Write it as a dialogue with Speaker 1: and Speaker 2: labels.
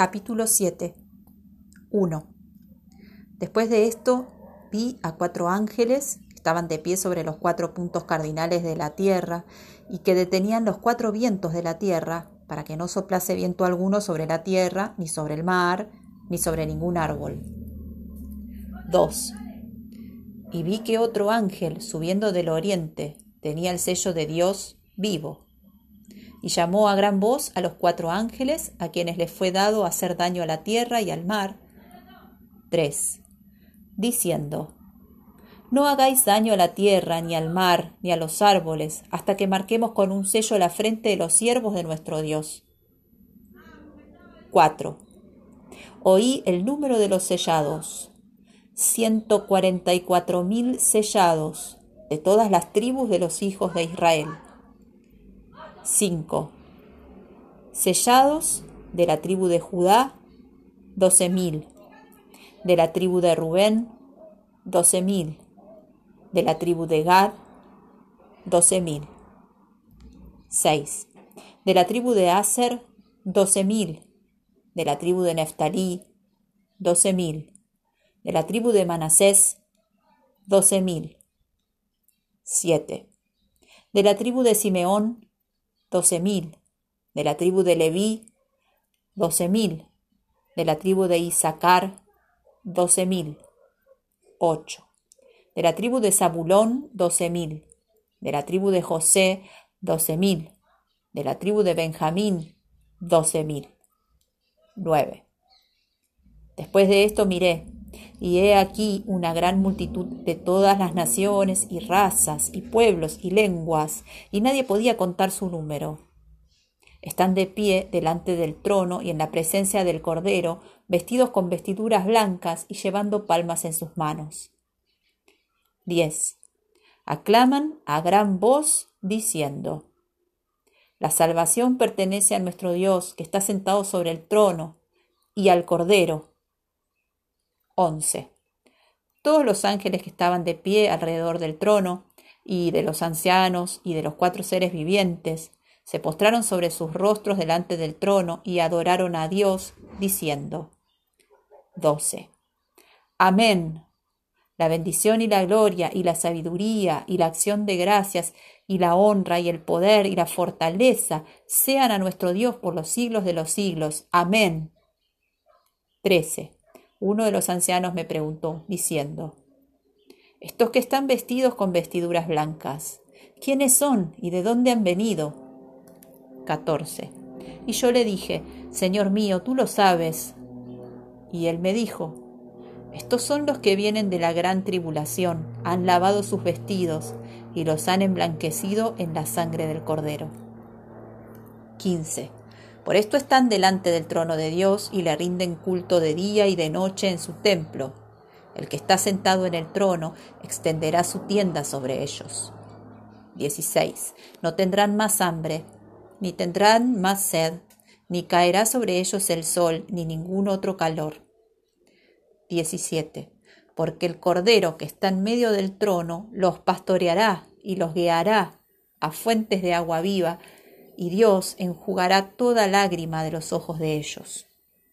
Speaker 1: Capítulo 7 1. Después de esto vi a cuatro ángeles que estaban de pie sobre los cuatro puntos cardinales de la tierra y que detenían los cuatro vientos de la tierra para que no soplase viento alguno sobre la tierra, ni sobre el mar, ni sobre ningún árbol. 2. Y vi que otro ángel, subiendo del oriente, tenía el sello de Dios vivo y llamó a gran voz a los cuatro ángeles, a quienes les fue dado hacer daño a la tierra y al mar. 3. Diciendo, No hagáis daño a la tierra, ni al mar, ni a los árboles, hasta que marquemos con un sello la frente de los siervos de nuestro Dios. 4. Oí el número de los sellados, ciento cuarenta y cuatro mil sellados de todas las tribus de los hijos de Israel. 5. Sellados de la tribu de Judá, doce mil. De la tribu de Rubén, doce mil. De la tribu de Gad, doce mil. 6. De la tribu de Aser, doce mil. De la tribu de Neftalí, doce mil. De la tribu de Manasés, doce mil. 7. De la tribu de Simeón, doce mil. De la tribu de Leví, doce mil. De la tribu de Isaacar, doce mil. Ocho. De la tribu de Zabulón, doce mil. De la tribu de José, doce mil. De la tribu de Benjamín, doce mil. Nueve. Después de esto miré, y he aquí una gran multitud de todas las naciones y razas y pueblos y lenguas, y nadie podía contar su número. Están de pie delante del trono y en la presencia del Cordero, vestidos con vestiduras blancas y llevando palmas en sus manos. 10. Aclaman a gran voz diciendo, La salvación pertenece a nuestro Dios que está sentado sobre el trono y al Cordero 11. Todos los ángeles que estaban de pie alrededor del trono, y de los ancianos, y de los cuatro seres vivientes, se postraron sobre sus rostros delante del trono y adoraron a Dios, diciendo 12. Amén. La bendición y la gloria y la sabiduría y la acción de gracias y la honra y el poder y la fortaleza sean a nuestro Dios por los siglos de los siglos. Amén. 13. Uno de los ancianos me preguntó, diciendo, Estos que están vestidos con vestiduras blancas, ¿quiénes son y de dónde han venido? 14. Y yo le dije, Señor mío, tú lo sabes. Y él me dijo, Estos son los que vienen de la gran tribulación, han lavado sus vestidos y los han emblanquecido en la sangre del Cordero. 15. Por esto están delante del trono de Dios y le rinden culto de día y de noche en su templo. El que está sentado en el trono extenderá su tienda sobre ellos. 16. No tendrán más hambre, ni tendrán más sed, ni caerá sobre ellos el sol, ni ningún otro calor. 17. Porque el Cordero que está en medio del trono los pastoreará y los guiará a fuentes de agua viva, y Dios enjugará toda lágrima de los ojos de ellos.